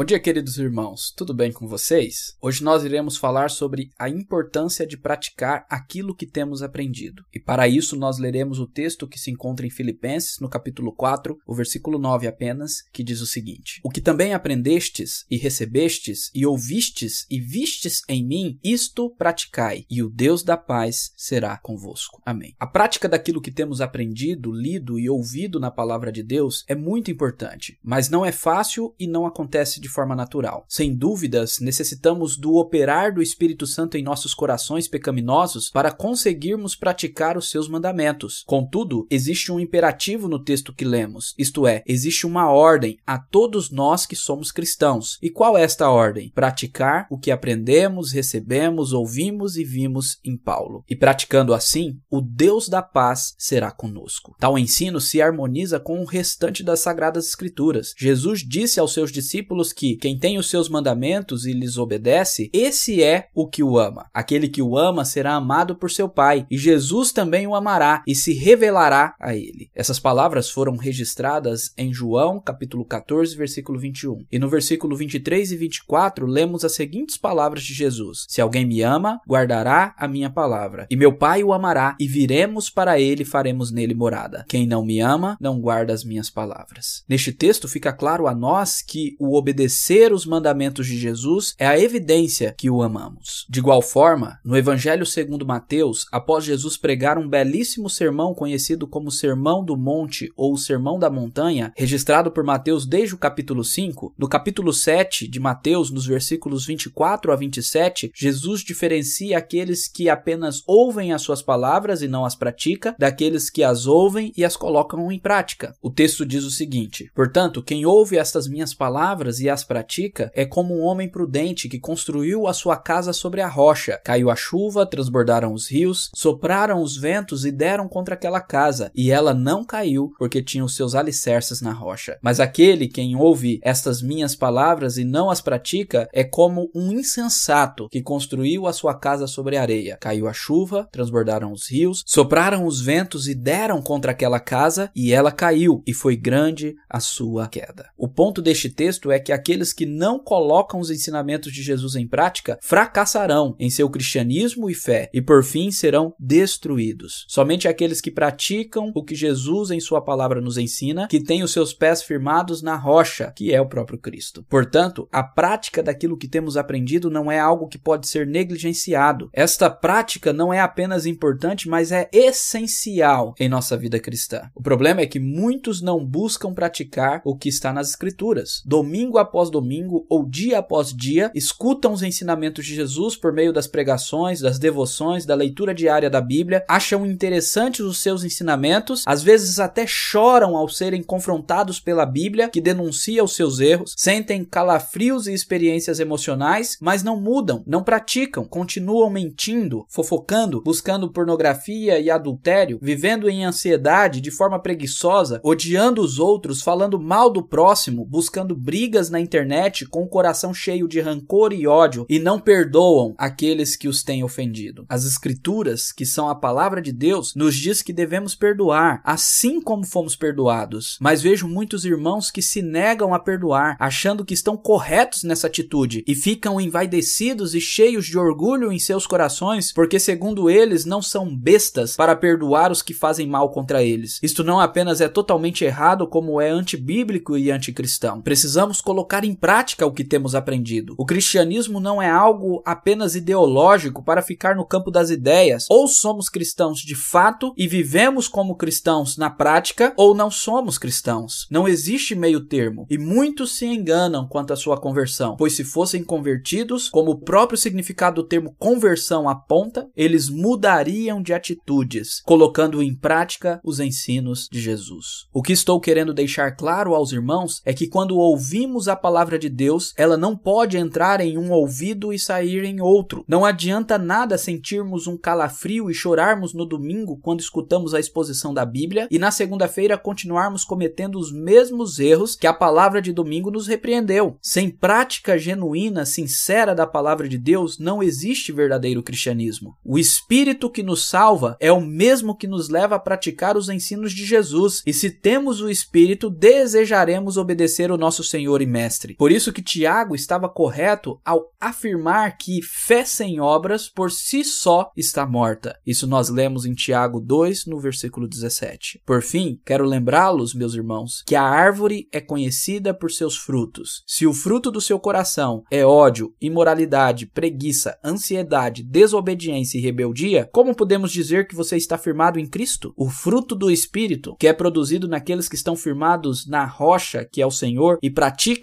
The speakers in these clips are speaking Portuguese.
Bom dia, queridos irmãos. Tudo bem com vocês? Hoje nós iremos falar sobre a importância de praticar aquilo que temos aprendido. E para isso nós leremos o texto que se encontra em Filipenses, no capítulo 4, o versículo 9 apenas, que diz o seguinte: O que também aprendestes e recebestes e ouvistes e vistes em mim, isto praticai, e o Deus da paz será convosco. Amém. A prática daquilo que temos aprendido, lido e ouvido na palavra de Deus é muito importante, mas não é fácil e não acontece de forma natural. Sem dúvidas, necessitamos do operar do Espírito Santo em nossos corações pecaminosos para conseguirmos praticar os seus mandamentos. Contudo, existe um imperativo no texto que lemos, isto é, existe uma ordem a todos nós que somos cristãos. E qual é esta ordem? Praticar o que aprendemos, recebemos, ouvimos e vimos em Paulo. E praticando assim, o Deus da paz será conosco. Tal ensino se harmoniza com o restante das sagradas escrituras. Jesus disse aos seus discípulos que quem tem os seus mandamentos e lhes obedece, esse é o que o ama. Aquele que o ama será amado por seu Pai, e Jesus também o amará e se revelará a ele. Essas palavras foram registradas em João, capítulo 14, versículo 21. E no versículo 23 e 24, lemos as seguintes palavras de Jesus: Se alguém me ama, guardará a minha palavra, e meu Pai o amará, e viremos para ele e faremos nele morada. Quem não me ama, não guarda as minhas palavras. Neste texto fica claro a nós que o obedecer obedecer os mandamentos de Jesus é a evidência que o amamos. De igual forma, no Evangelho segundo Mateus, após Jesus pregar um belíssimo sermão conhecido como Sermão do Monte ou Sermão da Montanha, registrado por Mateus desde o capítulo 5, no capítulo 7 de Mateus, nos versículos 24 a 27, Jesus diferencia aqueles que apenas ouvem as suas palavras e não as pratica, daqueles que as ouvem e as colocam em prática. O texto diz o seguinte: Portanto, quem ouve estas minhas palavras e as pratica, é como um homem prudente que construiu a sua casa sobre a rocha. Caiu a chuva, transbordaram os rios, sopraram os ventos e deram contra aquela casa, e ela não caiu, porque tinha os seus alicerces na rocha. Mas aquele quem ouve estas minhas palavras e não as pratica é como um insensato que construiu a sua casa sobre a areia. Caiu a chuva, transbordaram os rios, sopraram os ventos e deram contra aquela casa, e ela caiu, e foi grande a sua queda. O ponto deste texto é que aqueles que não colocam os ensinamentos de Jesus em prática fracassarão em seu cristianismo e fé e por fim serão destruídos. Somente aqueles que praticam o que Jesus em sua palavra nos ensina, que têm os seus pés firmados na rocha, que é o próprio Cristo. Portanto, a prática daquilo que temos aprendido não é algo que pode ser negligenciado. Esta prática não é apenas importante, mas é essencial em nossa vida cristã. O problema é que muitos não buscam praticar o que está nas escrituras. Domingo após domingo ou dia após dia, escutam os ensinamentos de Jesus por meio das pregações, das devoções, da leitura diária da Bíblia, acham interessantes os seus ensinamentos, às vezes até choram ao serem confrontados pela Bíblia, que denuncia os seus erros, sentem calafrios e experiências emocionais, mas não mudam, não praticam, continuam mentindo, fofocando, buscando pornografia e adultério, vivendo em ansiedade de forma preguiçosa, odiando os outros, falando mal do próximo, buscando brigas na internet com o coração cheio de rancor e ódio e não perdoam aqueles que os têm ofendido. As escrituras, que são a palavra de Deus, nos diz que devemos perdoar, assim como fomos perdoados. Mas vejo muitos irmãos que se negam a perdoar, achando que estão corretos nessa atitude e ficam envaidecidos e cheios de orgulho em seus corações, porque segundo eles não são bestas para perdoar os que fazem mal contra eles. Isto não apenas é totalmente errado, como é antibíblico e anticristão. Precisamos colocar colocar em prática o que temos aprendido. O cristianismo não é algo apenas ideológico para ficar no campo das ideias. Ou somos cristãos de fato e vivemos como cristãos na prática, ou não somos cristãos. Não existe meio termo. E muitos se enganam quanto à sua conversão, pois se fossem convertidos, como o próprio significado do termo conversão aponta, eles mudariam de atitudes, colocando em prática os ensinos de Jesus. O que estou querendo deixar claro aos irmãos é que quando ouvimos a palavra de Deus, ela não pode entrar em um ouvido e sair em outro. Não adianta nada sentirmos um calafrio e chorarmos no domingo quando escutamos a exposição da Bíblia e na segunda-feira continuarmos cometendo os mesmos erros que a palavra de domingo nos repreendeu. Sem prática genuína, sincera da palavra de Deus, não existe verdadeiro cristianismo. O espírito que nos salva é o mesmo que nos leva a praticar os ensinos de Jesus, e se temos o espírito, desejaremos obedecer o nosso Senhor e Mestre. Mestre. Por isso que Tiago estava correto ao afirmar que fé sem obras por si só está morta. Isso nós lemos em Tiago 2, no versículo 17. Por fim, quero lembrá-los, meus irmãos, que a árvore é conhecida por seus frutos. Se o fruto do seu coração é ódio, imoralidade, preguiça, ansiedade, desobediência e rebeldia, como podemos dizer que você está firmado em Cristo? O fruto do Espírito, que é produzido naqueles que estão firmados na rocha, que é o Senhor, e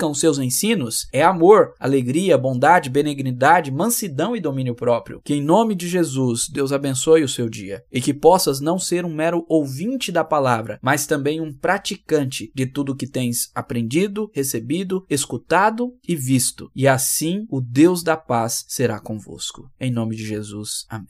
praticam os seus ensinos, é amor, alegria, bondade, benignidade, mansidão e domínio próprio. Que em nome de Jesus, Deus abençoe o seu dia e que possas não ser um mero ouvinte da palavra, mas também um praticante de tudo que tens aprendido, recebido, escutado e visto. E assim o Deus da paz será convosco. Em nome de Jesus. Amém.